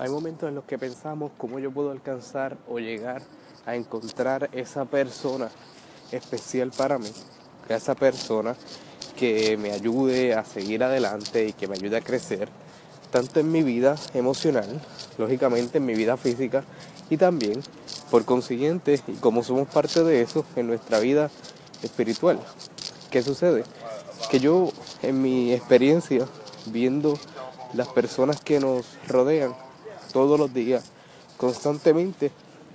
Hay momentos en los que pensamos cómo yo puedo alcanzar o llegar a encontrar esa persona especial para mí, esa persona que me ayude a seguir adelante y que me ayude a crecer, tanto en mi vida emocional, lógicamente en mi vida física y también, por consiguiente, y como somos parte de eso, en nuestra vida espiritual. ¿Qué sucede? Que yo, en mi experiencia, viendo las personas que nos rodean todos los días, constantemente,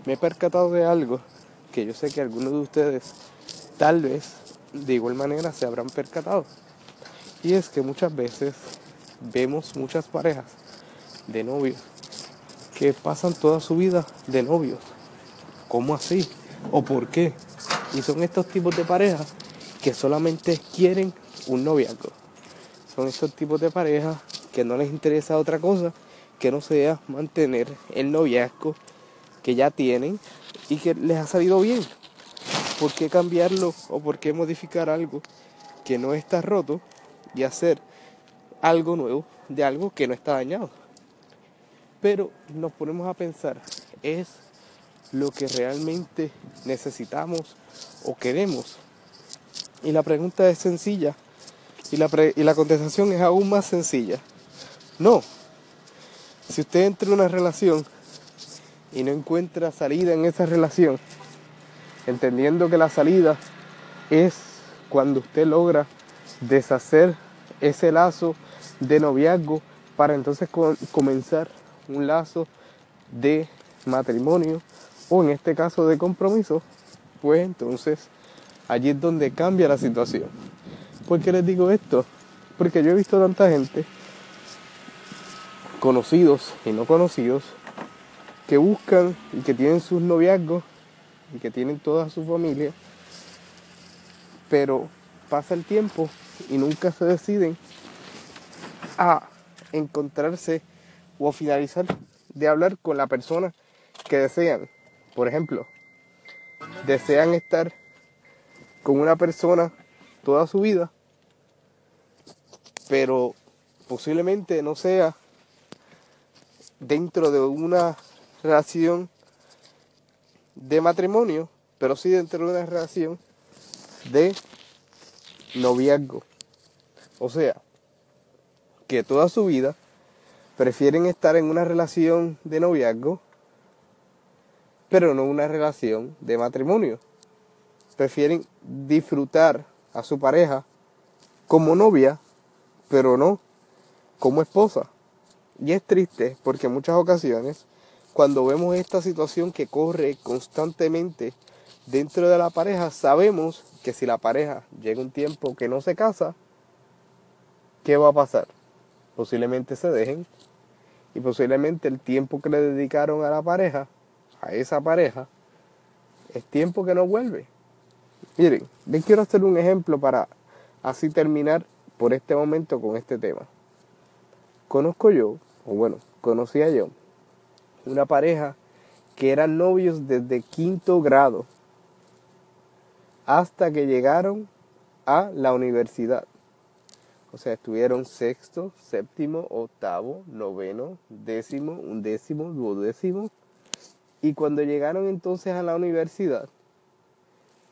me he percatado de algo que yo sé que algunos de ustedes tal vez de igual manera se habrán percatado. Y es que muchas veces vemos muchas parejas de novios que pasan toda su vida de novios. ¿Cómo así? ¿O por qué? Y son estos tipos de parejas que solamente quieren un noviazgo. Son estos tipos de parejas que no les interesa otra cosa que no sea mantener el noviazgo que ya tienen y que les ha salido bien. ¿Por qué cambiarlo o por qué modificar algo que no está roto y hacer algo nuevo de algo que no está dañado? Pero nos ponemos a pensar, ¿es lo que realmente necesitamos o queremos? Y la pregunta es sencilla y la, y la contestación es aún más sencilla. No. Si usted entra en una relación y no encuentra salida en esa relación, entendiendo que la salida es cuando usted logra deshacer ese lazo de noviazgo para entonces comenzar un lazo de matrimonio o en este caso de compromiso, pues entonces allí es donde cambia la situación. ¿Por qué les digo esto? Porque yo he visto tanta gente, conocidos y no conocidos, que buscan y que tienen sus noviazgos y que tienen toda su familia, pero pasa el tiempo y nunca se deciden a encontrarse o a finalizar de hablar con la persona que desean. Por ejemplo, desean estar con una persona toda su vida, pero posiblemente no sea dentro de una relación de matrimonio, pero sí dentro de una relación de noviazgo. O sea, que toda su vida prefieren estar en una relación de noviazgo, pero no una relación de matrimonio. Prefieren disfrutar a su pareja como novia, pero no como esposa. Y es triste porque en muchas ocasiones, cuando vemos esta situación que corre constantemente dentro de la pareja, sabemos que si la pareja llega un tiempo que no se casa, ¿qué va a pasar? Posiblemente se dejen y posiblemente el tiempo que le dedicaron a la pareja, a esa pareja, es tiempo que no vuelve. Miren, les quiero hacer un ejemplo para así terminar por este momento con este tema. Conozco yo, o bueno, conocía yo, una pareja que eran novios desde quinto grado hasta que llegaron a la universidad. O sea, estuvieron sexto, séptimo, octavo, noveno, décimo, undécimo, duodécimo. Y cuando llegaron entonces a la universidad,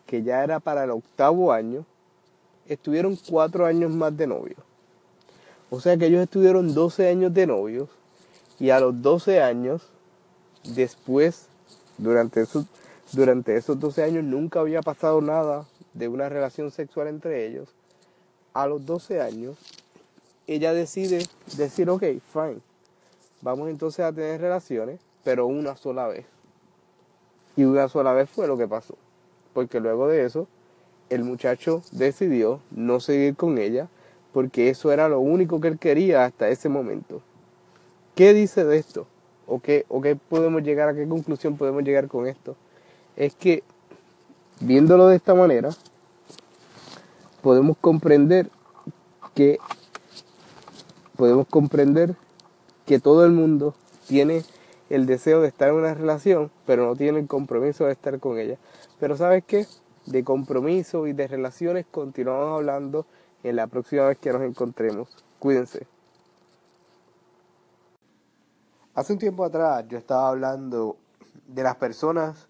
que ya era para el octavo año, estuvieron cuatro años más de novios. O sea que ellos estuvieron 12 años de novios y a los 12 años, después, durante esos, durante esos 12 años nunca había pasado nada de una relación sexual entre ellos a los 12 años, ella decide decir, ok, fine, vamos entonces a tener relaciones, pero una sola vez. Y una sola vez fue lo que pasó. Porque luego de eso, el muchacho decidió no seguir con ella, porque eso era lo único que él quería hasta ese momento. ¿Qué dice de esto? ¿O qué, ¿O qué podemos llegar a qué conclusión podemos llegar con esto? Es que, viéndolo de esta manera, podemos comprender que podemos comprender que todo el mundo tiene el deseo de estar en una relación, pero no tiene el compromiso de estar con ella. Pero ¿sabes qué? De compromiso y de relaciones continuamos hablando en la próxima vez que nos encontremos. Cuídense. Hace un tiempo atrás yo estaba hablando de las personas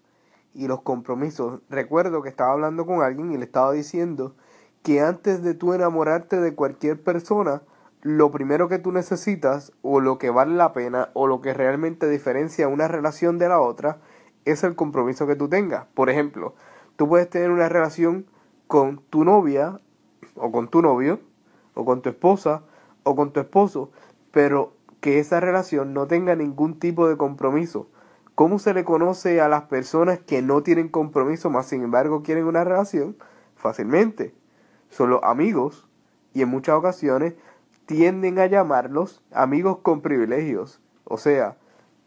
y los compromisos. Recuerdo que estaba hablando con alguien y le estaba diciendo que antes de tú enamorarte de cualquier persona, lo primero que tú necesitas o lo que vale la pena o lo que realmente diferencia una relación de la otra es el compromiso que tú tengas. Por ejemplo, tú puedes tener una relación con tu novia o con tu novio o con tu esposa o con tu esposo, pero que esa relación no tenga ningún tipo de compromiso. ¿Cómo se le conoce a las personas que no tienen compromiso, más sin embargo quieren una relación? Fácilmente. Son los amigos y en muchas ocasiones tienden a llamarlos amigos con privilegios. O sea,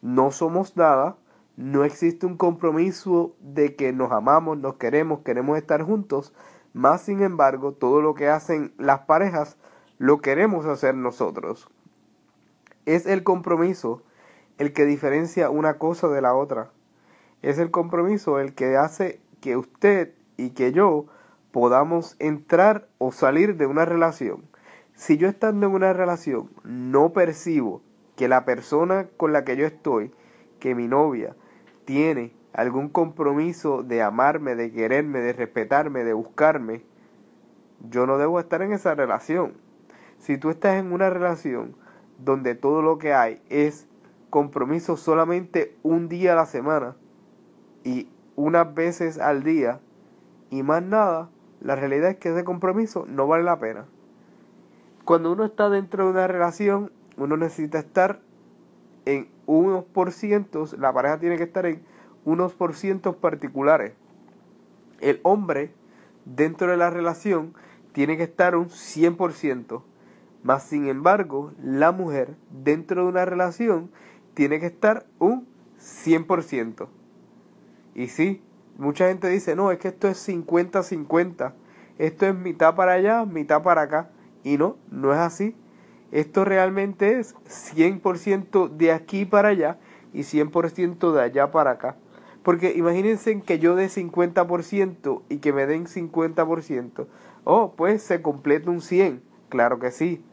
no somos nada, no existe un compromiso de que nos amamos, nos queremos, queremos estar juntos, más sin embargo, todo lo que hacen las parejas lo queremos hacer nosotros. Es el compromiso el que diferencia una cosa de la otra. Es el compromiso el que hace que usted y que yo podamos entrar o salir de una relación. Si yo estando en una relación no percibo que la persona con la que yo estoy, que mi novia, tiene algún compromiso de amarme, de quererme, de respetarme, de buscarme, yo no debo estar en esa relación. Si tú estás en una relación donde todo lo que hay es compromiso solamente un día a la semana y unas veces al día y más nada, la realidad es que ese compromiso no vale la pena. Cuando uno está dentro de una relación, uno necesita estar en unos por cientos, la pareja tiene que estar en unos por cientos particulares. El hombre dentro de la relación tiene que estar un 100%. Más sin embargo, la mujer dentro de una relación tiene que estar un 100%. Y sí, mucha gente dice, no, es que esto es 50-50. Esto es mitad para allá, mitad para acá. Y no, no es así. Esto realmente es 100% de aquí para allá y 100% de allá para acá. Porque imagínense que yo dé 50% y que me den 50%. Oh, pues se completa un 100. Claro que sí.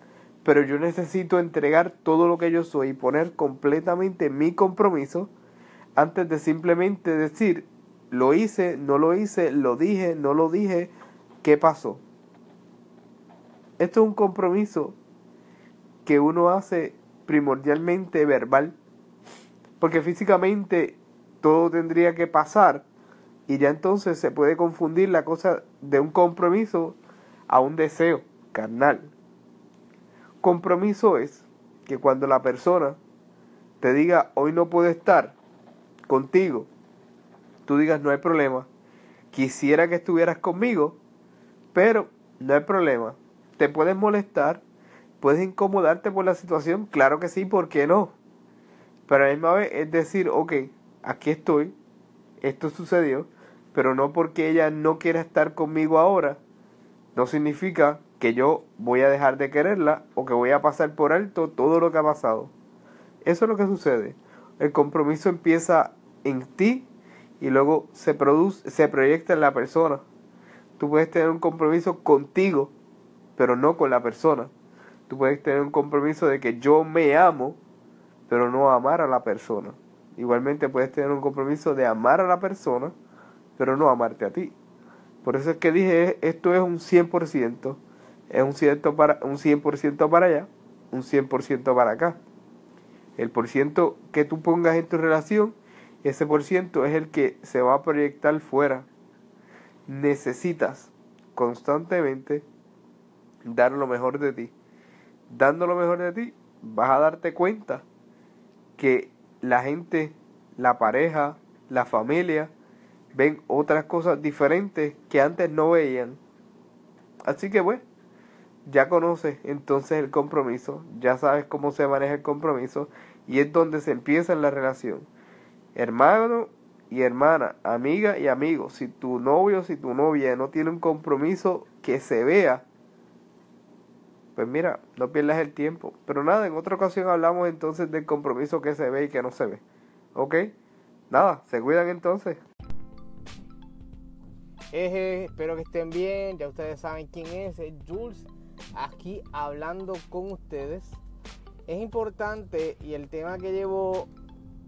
Pero yo necesito entregar todo lo que yo soy y poner completamente mi compromiso antes de simplemente decir, lo hice, no lo hice, lo dije, no lo dije, ¿qué pasó? Esto es un compromiso que uno hace primordialmente verbal, porque físicamente todo tendría que pasar y ya entonces se puede confundir la cosa de un compromiso a un deseo carnal. Compromiso es que cuando la persona te diga hoy no puedo estar contigo, tú digas no hay problema, quisiera que estuvieras conmigo, pero no hay problema, te puedes molestar, puedes incomodarte por la situación, claro que sí, ¿por qué no? Pero a la misma vez es decir, ok, aquí estoy, esto sucedió, pero no porque ella no quiera estar conmigo ahora, no significa que yo voy a dejar de quererla o que voy a pasar por alto todo lo que ha pasado. Eso es lo que sucede. El compromiso empieza en ti y luego se produce, se proyecta en la persona. Tú puedes tener un compromiso contigo, pero no con la persona. Tú puedes tener un compromiso de que yo me amo, pero no amar a la persona. Igualmente puedes tener un compromiso de amar a la persona, pero no amarte a ti. Por eso es que dije, esto es un 100%, es un 100%, para, un 100 para allá, un 100% para acá. El por ciento que tú pongas en tu relación, ese por ciento es el que se va a proyectar fuera. Necesitas constantemente dar lo mejor de ti dando lo mejor de ti, vas a darte cuenta que la gente, la pareja, la familia, ven otras cosas diferentes que antes no veían. Así que bueno, ya conoces entonces el compromiso, ya sabes cómo se maneja el compromiso y es donde se empieza la relación. Hermano y hermana, amiga y amigo, si tu novio, si tu novia no tiene un compromiso que se vea, pues mira, no pierdas el tiempo. Pero nada, en otra ocasión hablamos entonces del compromiso que se ve y que no se ve. ¿Ok? Nada, se cuidan entonces. Eje, espero que estén bien. Ya ustedes saben quién es, es Jules. Aquí hablando con ustedes. es importante y el tema que llevo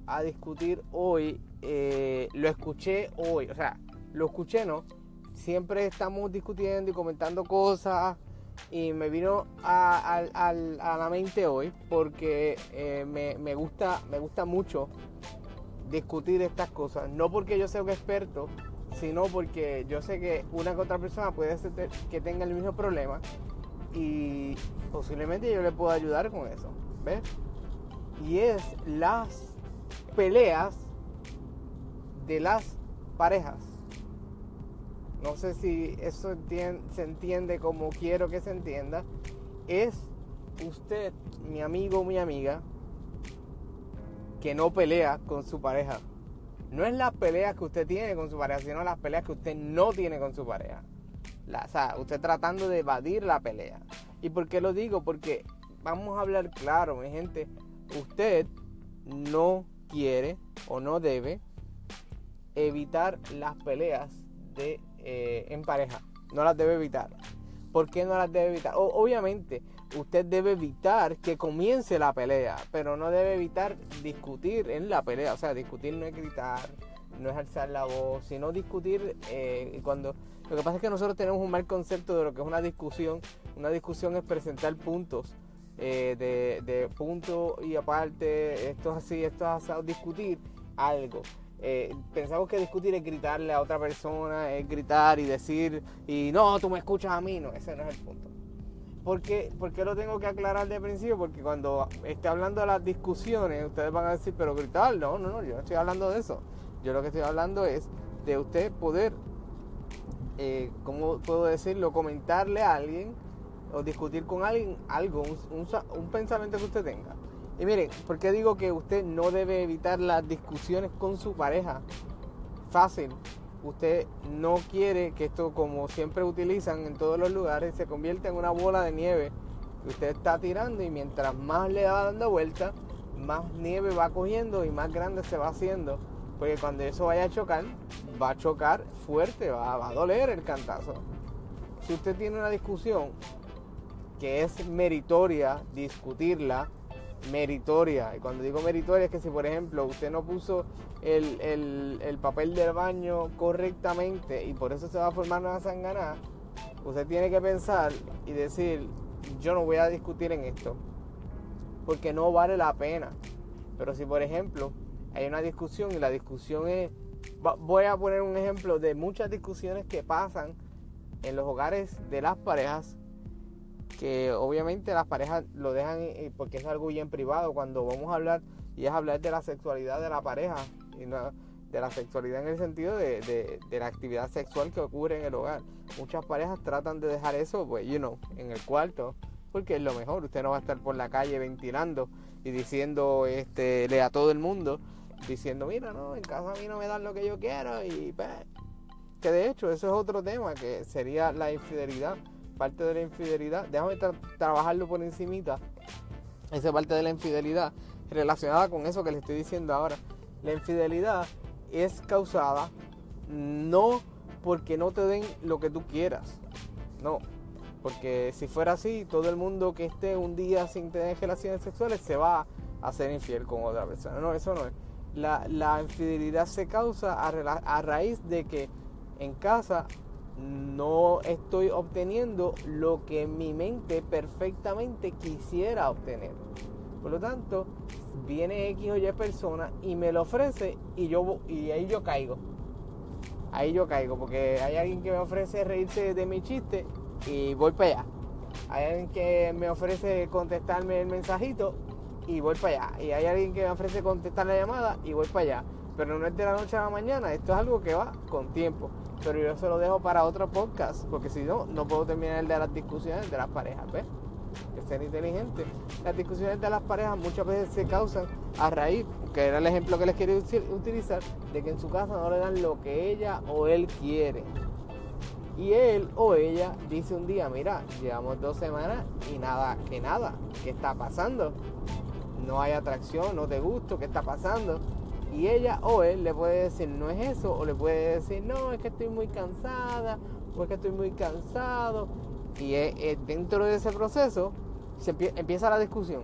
a discutir hoy, eh, lo escuché hoy, o sea, lo escuché, ¿no? Siempre estamos discutiendo y comentando cosas y me vino a, la mente hoy porque eh, me, gusta, me gusta mucho discutir estas cosas. No porque yo sea un experto, sino porque yo sé que una que otra persona puede ser que tenga el mismo problema y posiblemente yo le puedo ayudar con eso. ¿Ves? Y es las peleas de las parejas. No sé si eso se entiende como quiero que se entienda. Es usted, mi amigo o mi amiga, que no pelea con su pareja. No es las peleas que usted tiene con su pareja, sino las peleas que usted no tiene con su pareja. o sea, usted tratando de evadir la pelea. ¿Y por qué lo digo? Porque vamos a hablar claro, mi gente. Usted no quiere o no debe evitar las peleas de, eh, en pareja. No las debe evitar. ¿Por qué no las debe evitar? obviamente, usted debe evitar que comience la pelea, pero no debe evitar discutir en la pelea. O sea, discutir no es gritar, no es alzar la voz, sino discutir eh, cuando... Lo que pasa es que nosotros tenemos un mal concepto de lo que es una discusión. Una discusión es presentar puntos eh, de, de punto y aparte, esto es así, esto es así, discutir algo. Eh, pensamos que discutir es gritarle a otra persona, es gritar y decir, y no, tú me escuchas a mí, no, ese no es el punto. ¿Por qué, lo tengo que aclarar de principio? Porque cuando esté hablando de las discusiones, ustedes van a decir, pero gritar, no, no, no, yo no estoy hablando de eso. Yo lo que estoy hablando es de usted poder, eh, ¿cómo puedo decirlo? Comentarle a alguien o discutir con alguien algo, un, pensamiento que usted tenga. Y miren, ¿por qué digo que usted no debe evitar las discusiones con su pareja? Fácil. Usted no quiere que esto, como siempre utilizan en todos los lugares, se convierta en una bola de nieve que usted está tirando y mientras más le va dando vuelta, más nieve va cogiendo y más grande se va haciendo. Porque cuando eso vaya a chocar, va a chocar fuerte, va, va a doler el cantazo. Si usted tiene una discusión que es meritoria discutirla, meritoria. Y cuando digo meritoria es que si por ejemplo usted no puso el, papel del baño correctamente y por eso se va a formar una sangana, usted tiene que pensar y decir, yo no voy a discutir en esto, porque no vale la pena. Pero si por ejemplo hay una discusión y la discusión es, voy a poner un ejemplo de muchas discusiones que pasan en los hogares de las parejas que obviamente las parejas lo dejan porque es algo bien privado cuando vamos a hablar y es hablar de la sexualidad de la pareja y no de la sexualidad en el sentido de, la actividad sexual que ocurre en el hogar. Muchas parejas tratan de dejar eso, pues, you know, en el cuarto, porque es lo mejor. Usted no va a estar por la calle ventilando y diciendo, este, le a todo el mundo, diciendo, mira, no, en casa a mí no me dan lo que yo quiero y, pues, que de hecho eso es otro tema que sería la infidelidad parte de la infidelidad, déjame trabajarlo por encimita, esa parte de la infidelidad relacionada con eso que le estoy diciendo ahora. La infidelidad es causada no porque no te den lo que tú quieras, no, porque si fuera así, todo el mundo que esté un día sin tener relaciones sexuales se va a ser infiel con otra persona. No, eso no es. La, la infidelidad se causa a, a raíz de que en casa no estoy obteniendo lo que mi mente perfectamente quisiera obtener. Por lo tanto, viene X o Y persona y me lo ofrece y yo y ahí yo caigo. Ahí yo caigo porque hay alguien que me ofrece reírse de mi chiste y voy para allá. Hay alguien que me ofrece contestarme el mensajito y voy para allá. Y hay alguien que me ofrece contestar la llamada y voy para allá. Pero no es de la noche a la mañana, esto es algo que va con tiempo pero yo se lo dejo para otro podcast, porque si no, no puedo terminar el de las discusiones de las parejas, ¿ves? Que sean inteligentes. Las discusiones de las parejas muchas veces se causan a raíz, que era el ejemplo que les quería utilizar, de que en su casa no le dan lo que ella o él quiere. Y él o ella dice un día, mira, llevamos dos semanas y nada, que nada, ¿qué está pasando? No hay atracción, no te gusto, ¿qué está pasando? Y ella o él le puede decir, no es eso, o le puede decir, no, es que estoy muy cansada, o es que estoy muy cansado. Y dentro de ese proceso se empieza la discusión.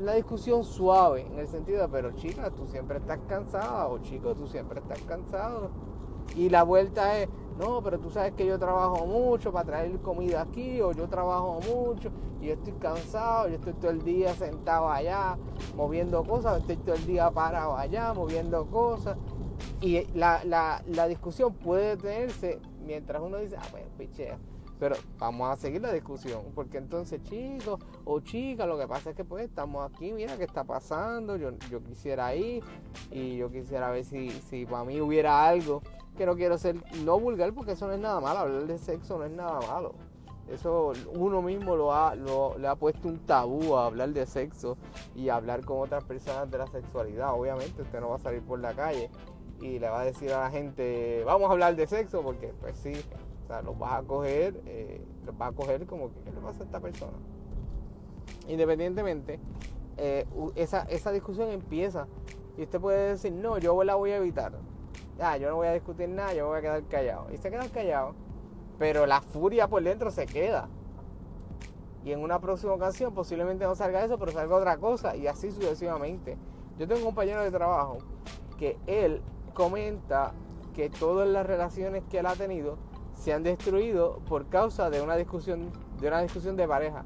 la discusión suave, en el sentido pero chica, tú siempre estás cansada, o chico, tú siempre estás cansado. Y la vuelta es, no, pero tú sabes que yo trabajo mucho para traer comida aquí, o yo trabajo mucho, y yo estoy cansado, yo estoy todo el día sentado allá, moviendo cosas, estoy todo el día parado allá, moviendo cosas. Y la, la, la discusión puede detenerse mientras uno dice, ah, pues, pichea pero vamos a seguir la discusión, porque entonces chicos o chicas, lo que pasa es que pues estamos aquí, mira qué está pasando, yo, yo quisiera ir y yo quisiera ver si, si para mí hubiera algo, que no quiero ser no vulgar porque eso no es nada malo, hablar de sexo no es nada malo. Eso uno mismo lo ha, lo, le ha puesto un tabú a hablar de sexo y hablar con otras personas de la sexualidad. Obviamente usted no va a salir por la calle y le va a decir a la gente, vamos a hablar de sexo, porque pues sí, o sea, los vas a coger, eh, los vas a coger como que, ¿qué le pasa a esta persona? Independientemente, eh, esa, esa discusión empieza y usted puede decir, no, yo la voy a evitar. Ya, yo no voy a discutir nada, yo voy a quedar callado. Y se queda callado, pero la furia por dentro se queda. Y en una próxima ocasión posiblemente no salga eso, pero salga otra cosa y así sucesivamente. Yo tengo un compañero de trabajo que él comenta que todas las relaciones que él ha tenido se han destruido por causa de una discusión de una discusión de pareja.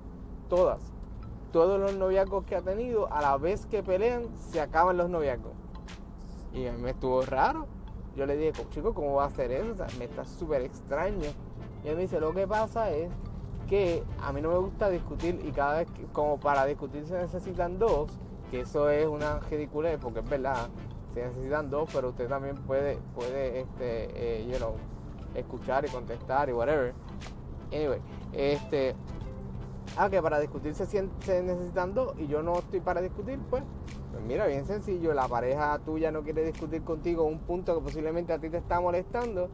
Todas. Todos los noviazgos que ha tenido, a la vez que pelean, se acaban los noviazgos. Y a mí me estuvo raro. Yo le dije, chico, ¿cómo va a hacer eso? me está súper extraño. Y él me dice, lo que pasa es que a mí no me gusta discutir y cada vez, que, como para discutir se necesitan dos, que eso es una ridiculez, porque es verdad, se necesitan dos, pero usted también puede, puede este, eh, you know, escuchar y contestar y whatever. Anyway, este. Ah, que para discutir se, se necesitan dos y yo no estoy para discutir, pues, pues mira, bien sencillo, la pareja tuya no quiere discutir contigo un punto que posiblemente a ti te está molestando,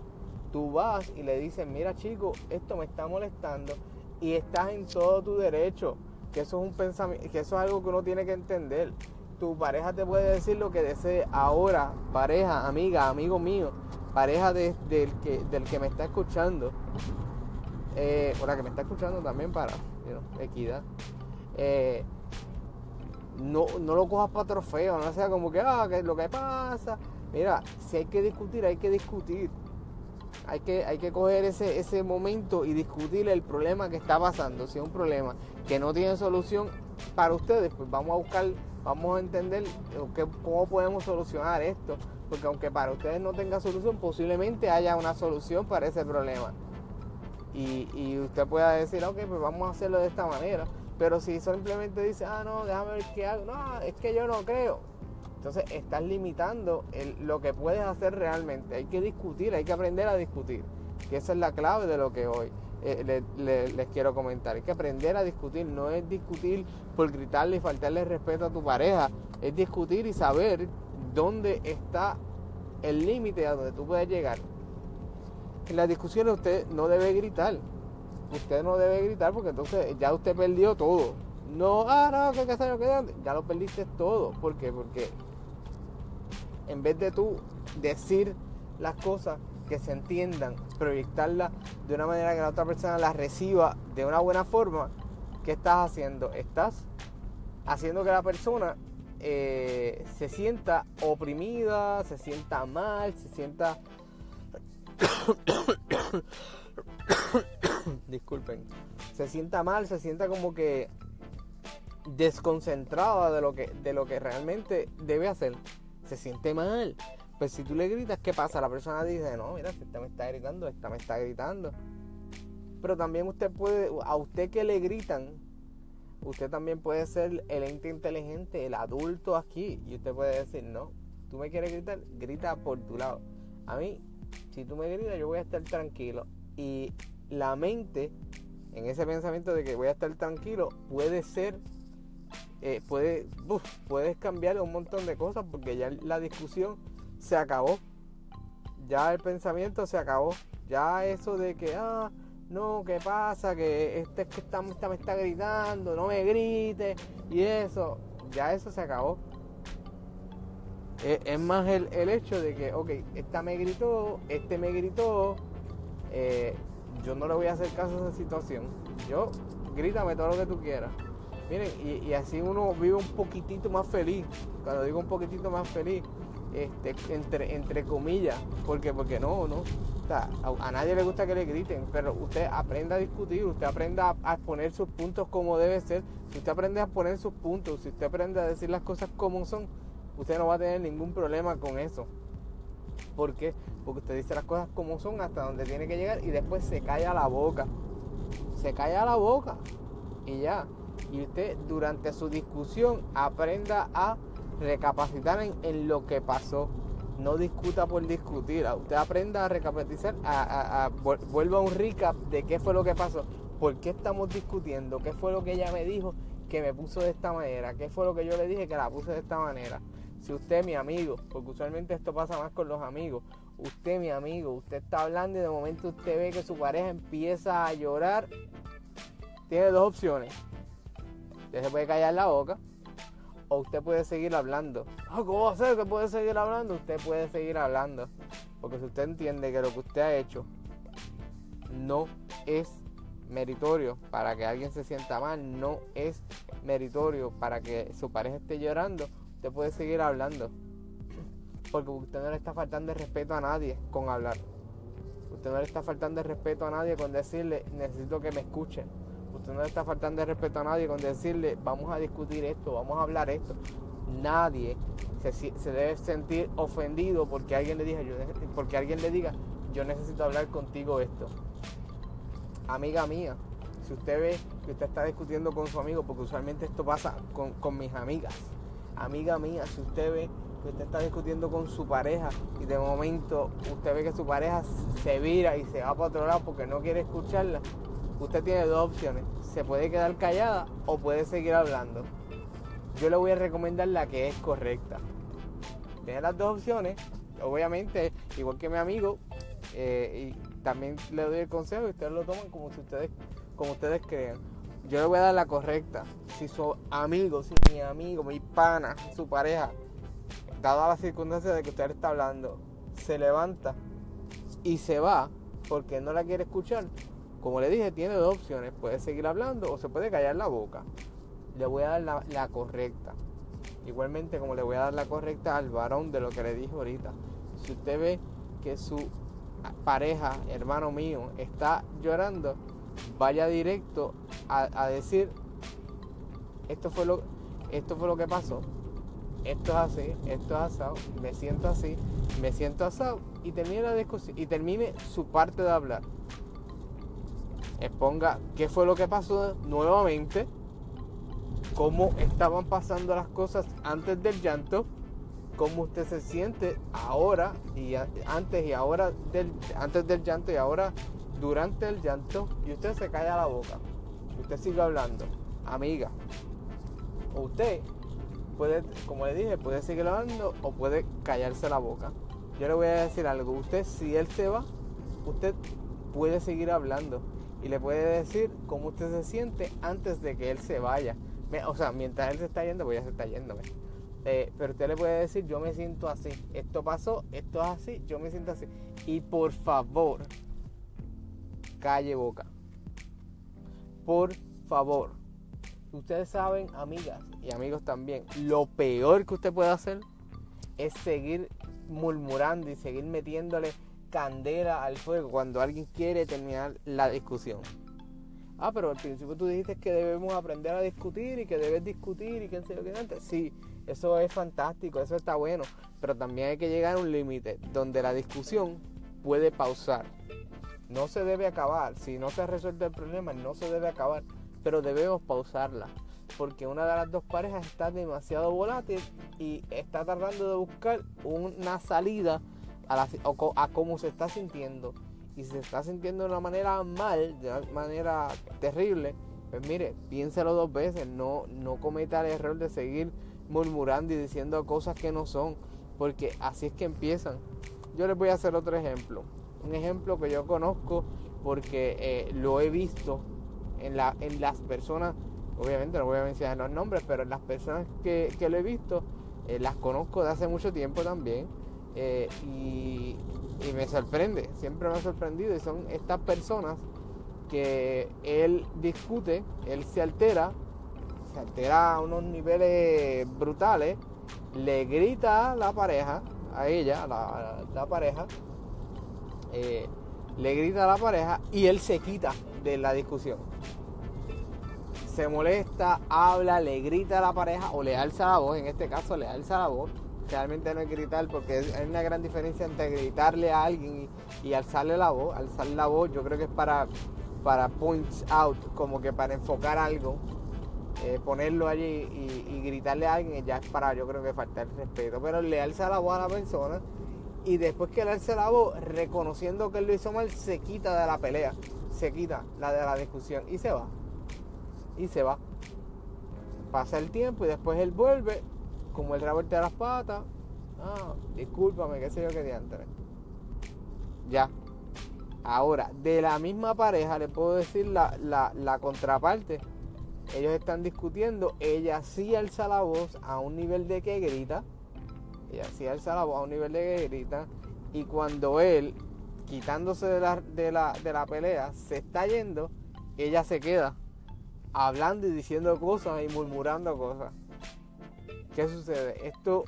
tú vas y le dices, mira chico, esto me está molestando y estás en todo tu derecho, que eso es un pensamiento, que eso es algo que uno tiene que entender. Tu pareja te puede decir lo que desee ahora, pareja, amiga, amigo mío pareja del, que, del que me está escuchando, eh, o la que me está escuchando también para equidad, eh, no, no lo cojas para trofeo, no sea como que, ah, que lo que pasa. Mira, si hay que discutir, hay que discutir. Hay que, hay que coger ese, ese momento y discutir el problema que está pasando. Si es un problema que no tiene solución para ustedes, pues vamos a buscar, vamos a entender cómo podemos solucionar esto porque aunque para ustedes no tenga solución, posiblemente haya una solución para ese problema. Y, usted pueda decir, ok, pues vamos a hacerlo de esta manera. Pero si simplemente dice, ah, no, déjame ver qué hago, no, es que yo no creo. Entonces estás limitando lo que puedes hacer realmente. Hay que discutir, hay que aprender a discutir. Que esa es la clave de lo que hoy eh, les quiero comentar. Hay que aprender a discutir. No es discutir por gritarle y faltarle respeto a tu pareja. Es discutir y saber dónde está el límite a donde tú puedes llegar. En las discusiones usted no debe gritar. Usted no debe gritar porque entonces ya usted perdió todo. No, ah, no, que que quedando. Ya lo perdiste todo. ¿Por qué? Porque en vez de tú decir las cosas que se entiendan, proyectarlas de una manera que la otra persona las reciba de una buena forma, ¿qué estás haciendo? Estás haciendo que la persona eh, se sienta oprimida, se sienta mal, se sienta... Disculpen. Se sienta mal, se sienta como que desconcentrada de lo que, de lo que realmente debe hacer. Se siente mal. Pues si tú le gritas, ¿qué pasa? La persona dice, no, mira, esta me está gritando, esta me está gritando. Pero también usted puede, a usted que le gritan, usted también puede ser el ente inteligente, el adulto aquí. Y usted puede decir, no, tú me quieres gritar, grita por tu lado. A mí, si tú me gritas, yo voy a estar tranquilo. Y la mente, en ese pensamiento de que voy a estar tranquilo, puede ser, eh, puede, puedes cambiar un montón de cosas porque ya la discusión se acabó. Ya el pensamiento se acabó. Ya eso de que, ah, no, ¿qué pasa? Que este que está, me está gritando, no me grite y eso, ya eso se acabó. Es, más el, hecho de que, ok, esta me gritó, este me gritó, eh, yo no le voy a hacer caso a esa situación. Yo, grítame todo lo que tú quieras. Miren, y, así uno vive un poquitito más feliz. Cuando digo un poquitito más feliz, este, entre, entre comillas, porque, porque no, no. a, nadie le gusta que le griten, pero usted aprenda a discutir, usted aprenda a, exponer sus puntos como debe ser. Si usted aprende a poner sus puntos, si usted aprende a decir las cosas como son, usted no va a tener ningún problema con eso. ¿Por qué? Porque usted dice las cosas como son hasta donde tiene que llegar y después se calla la boca. Se calla la boca y ya. Y usted durante su discusión aprenda a recapacitar en, lo que pasó. No discuta por discutir. Usted aprenda a recapacitar, a, vuelva a un recap de qué fue lo que pasó. ¿Por qué estamos discutiendo? ¿Qué fue lo que ella me dijo que me puso de esta manera? ¿Qué fue lo que yo le dije que la puse de esta manera? Si usted, mi amigo, porque usualmente esto pasa más con los amigos, usted, mi amigo, usted está hablando y de momento usted ve que su pareja empieza a llorar, tiene dos opciones. Usted se puede callar la boca o usted puede seguir hablando. Ah, ¿Cómo va a ser que puede seguir hablando? Usted puede seguir hablando. Porque si usted entiende que lo que usted ha hecho no es meritorio para que alguien se sienta mal, no es meritorio para que su pareja esté llorando, usted puede seguir hablando. Porque usted no le está faltando el respeto a nadie con hablar. Usted no le está faltando el respeto a nadie con decirle, necesito que me escuchen Usted no le está faltando el respeto a nadie con decirle, vamos a discutir esto, vamos a hablar esto. Nadie se, debe sentir ofendido porque alguien le diga, yo, porque alguien le diga, yo necesito hablar contigo esto. Amiga mía, si usted ve que usted está discutiendo con su amigo, porque usualmente esto pasa con mis amigas. Amiga mía, si usted ve que usted está discutiendo con su pareja y de momento usted ve que su pareja se vira y se va para otro lado porque no quiere escucharla, usted tiene dos opciones. Se puede quedar callada o puede seguir hablando. Yo le voy a recomendar la que es correcta. Tiene las dos opciones. Obviamente, igual que mi amigo, eh, y también le doy el consejo y ustedes lo toman como ustedes, como ustedes crean. Yo le voy a dar la correcta. Si su amigo, si mi amigo, mi pana, su pareja, dada la circunstancia de que usted está hablando, se levanta y se va porque no la quiere escuchar, como le dije, tiene dos opciones. Puede seguir hablando o se puede callar la boca. Le voy a dar la, correcta. Igualmente como le voy a dar la correcta al varón de lo que le dije ahorita. Si usted ve que su pareja, hermano mío, está llorando, vaya directo a, decir, esto fue, lo, esto fue lo que pasó, esto es así, esto es asado, me siento así, me siento asado, y termine la discusión, y termine su parte de hablar exponga qué fue lo que pasó nuevamente, cómo estaban pasando las cosas antes del llanto, cómo usted se siente ahora y antes y ahora del antes del llanto y ahora durante el llanto y usted se calla la boca. Usted sigue hablando, amiga. Usted puede, como le dije, puede seguir hablando o puede callarse la boca. Yo le voy a decir algo, usted si él se va, usted puede seguir hablando y le puede decir cómo usted se siente antes de que él se vaya. O sea, mientras él se está yendo, pues ya se está yendo. Eh, pero usted le puede decir, yo me siento así, esto pasó, esto es así, yo me siento así. Y por favor, calle boca. Por favor. Ustedes saben, amigas y amigos también, lo peor que usted puede hacer es seguir murmurando y seguir metiéndole candela al fuego cuando alguien quiere terminar la discusión. Ah, pero al principio tú dijiste que debemos aprender a discutir y que debes discutir y que sé yo qué antes. Sí, eso es fantástico, eso está bueno, pero también hay que llegar a un límite donde la discusión puede pausar. No se debe acabar, si no se resuelve el problema, no se debe acabar, pero debemos pausarla, porque una de las dos parejas está demasiado volátil y está tratando de buscar una salida a, cómo se está sintiendo y se está sintiendo de una manera mal, de una manera terrible, pues mire, piénselo dos veces, no, no cometa el error de seguir murmurando y diciendo cosas que no son, porque así es que empiezan. Yo les voy a hacer otro ejemplo, un ejemplo que yo conozco porque eh, lo he visto en, la, en las personas, obviamente no voy a mencionar los nombres, pero en las personas que, que lo he visto, eh, las conozco de hace mucho tiempo también eh, y, me sorprende, siempre me ha sorprendido y son estas personas que él discute, él se altera, se altera a unos niveles brutales, le grita a la pareja, a ella, a la, la pareja, eh, le grita a la pareja y él se quita de la discusión. Se molesta, habla, le grita a la pareja o le alza la voz, en este caso le alza la voz. Realmente no es gritar porque hay una gran diferencia entre gritarle a alguien y, alzarle la voz. Alzar la voz yo creo que es para, para out, como que para enfocar algo. Eh, ponerlo allí y, gritarle a alguien ya es para yo creo que faltar respeto. Pero le alza la voz a la persona y después que le alza la voz, reconociendo que él lo hizo mal, se quita de la pelea, se quita la de la discusión y se va. Y se va. Pasa el tiempo y después él vuelve, como el de las patas. Ah, discúlpame, qué sé yo qué diantre. Ya. Ahora, de la misma pareja le puedo decir la, la, la contraparte. Ellos están discutiendo, ella sí alza la voz a un nivel de que grita y así alza la voz a un nivel de que grita. Y cuando él, quitándose de la, de, la, de la pelea, se está yendo, ella se queda hablando y diciendo cosas y murmurando cosas. ¿Qué sucede? Esto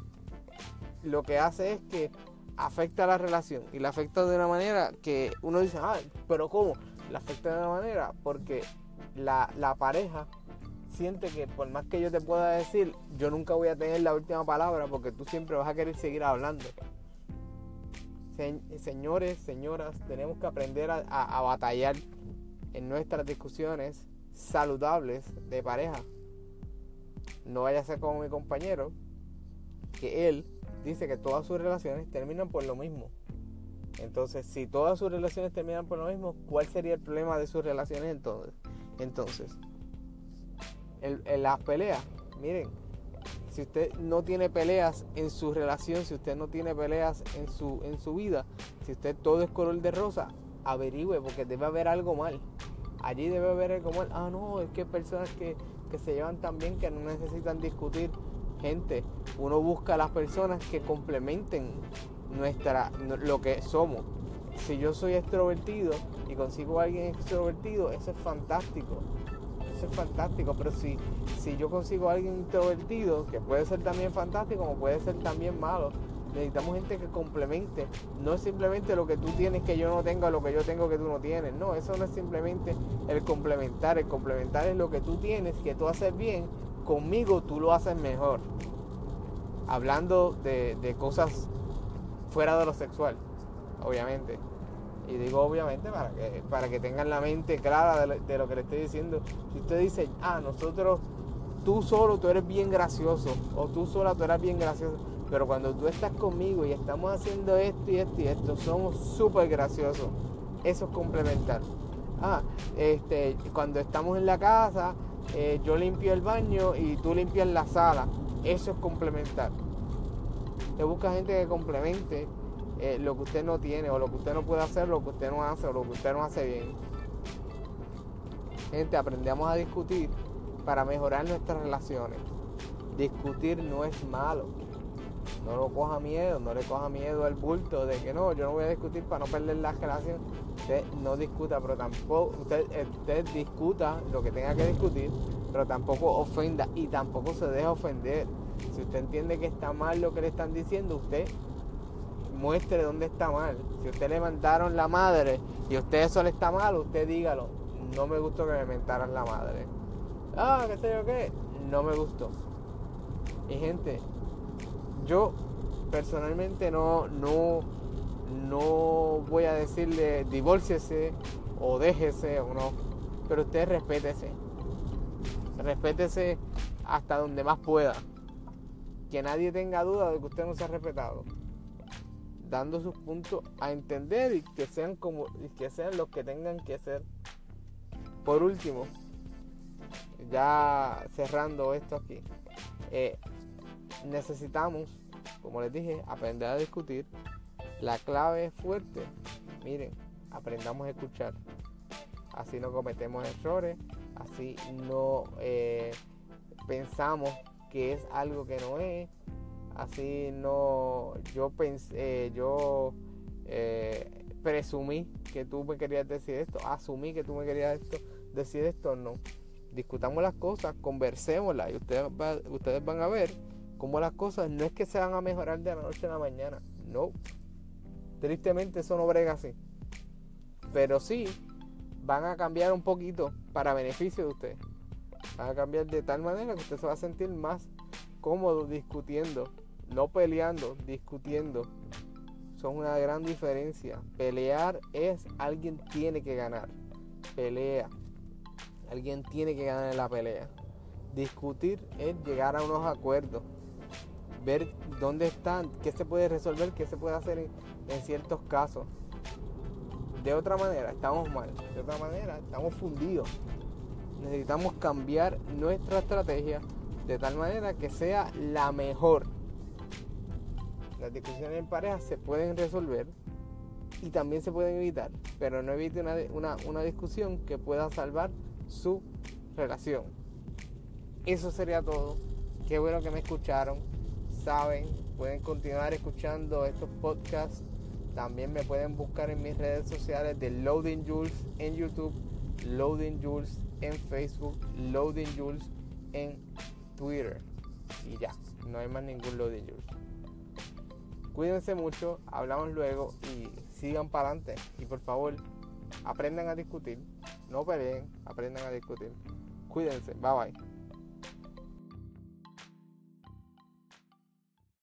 lo que hace es que afecta a la relación y la afecta de una manera que uno dice, ah, pero ¿cómo? La afecta de una manera porque la, la pareja siente que por más que yo te pueda decir, yo nunca voy a tener la última palabra porque tú siempre vas a querer seguir hablando. señores, señoras, tenemos que aprender a, batallar en nuestras discusiones saludables de pareja. No vaya a ser como mi compañero, que él dice que todas sus relaciones terminan por lo mismo. Entonces, si todas sus relaciones terminan por lo mismo, ¿cuál sería el problema de sus relaciones entonces? Entonces, en las peleas. Miren, si usted no tiene peleas en su relación, si usted no tiene peleas en su, en su vida, si usted todo es color de rosa, averigüe porque debe haber algo mal. Allí debe haber algo mal. Ah, no, es que hay personas que, que se llevan tan bien que no necesitan discutir. Gente, uno busca a las personas que complementen nuestra, lo que somos. Si yo soy extrovertido y consigo a alguien extrovertido, eso es fantástico es fantástico, pero si, si yo consigo a alguien introvertido, que puede ser también fantástico, como puede ser también malo, necesitamos gente que complemente. No es simplemente lo que tú tienes que yo no tengo, lo que yo tengo que tú no tienes. No, eso no es simplemente el complementar. El complementar es lo que tú tienes, que tú haces bien, conmigo tú lo haces mejor. Hablando de, de cosas fuera de lo sexual, obviamente. Y digo obviamente para que, para que tengan la mente clara de lo, que le estoy diciendo. Si usted dice, ah, nosotros, tú solo, tú eres bien gracioso, o tú sola, tú eres bien gracioso, pero cuando tú estás conmigo y estamos haciendo esto y esto y esto, somos súper graciosos. Eso es complementar. Ah, este, cuando estamos en la casa, eh, yo limpio el baño y tú limpias la sala. Eso es complementar. Te busca gente que complemente eh, lo que usted no tiene o lo que usted no puede hacer, lo que usted no hace o lo que usted no hace bien. Gente, aprendemos a discutir para mejorar nuestras relaciones. Discutir no es malo. No lo coja miedo, no le coja miedo al bulto de que no, yo no voy a discutir para no perder la relación. Usted no discuta, pero tampoco, usted, discuta lo que tenga que discutir, pero tampoco ofenda y tampoco se deja ofender. Si usted entiende que está mal lo que le están diciendo, usted muestre dónde está mal. Si usted le mandaron la madre y usted eso le está mal, usted dígalo. No me gustó que me mentaran la madre. Ah, qué sé yo qué. No me gustó. Y gente, yo personalmente no, no, no voy a decirle divórciese o déjese o no. Pero usted respétese. Respétese hasta donde más pueda. Que nadie tenga duda de que usted no se ha respetado dando sus puntos a entender y que sean como y que sean los que tengan que ser. Por último, ya cerrando esto aquí, eh, necesitamos, como les dije, aprender a discutir. La clave es fuerte. Miren, aprendamos a escuchar. Así no cometemos errores, así no eh, pensamos que es algo que no es, Así no, yo pensé, yo eh, presumí que tú me querías decir esto, asumí que tú me querías esto, decir esto, no. discutamos las cosas, conversémoslas y ustedes van a ver cómo las cosas no es que se van a mejorar de la noche a la mañana, no. Tristemente eso no brega así. Pero sí van a cambiar un poquito para beneficio de usted. Van a cambiar de tal manera que usted se va a sentir más cómodo discutiendo, no peleando, discutiendo. Son una gran diferencia. Pelear es alguien tiene que ganar. Pelea. Alguien tiene que ganar en la pelea. Discutir es llegar a unos acuerdos. Ver dónde están, qué se puede resolver, qué se puede hacer en, ciertos casos. De otra manera, estamos mal. De otra manera, estamos fundidos. Necesitamos cambiar nuestra estrategia de tal manera que sea la mejor. Las discusiones en pareja se pueden resolver y también se pueden evitar, pero no evite una, una discusión que pueda salvar su relación. Eso sería todo. Qué bueno que me escucharon. Saben, pueden continuar escuchando estos podcasts. También me pueden buscar en mis redes sociales de Loading Jules en YouTube, Loading Jules en Facebook, Loading Jules en Twitter. Y ya, no hay más ningún Loading Jules. Cuídense mucho, hablamos luego y sigan para adelante. Y por favor, aprendan a discutir. No peleen, aprendan a discutir. Cuídense, bye bye.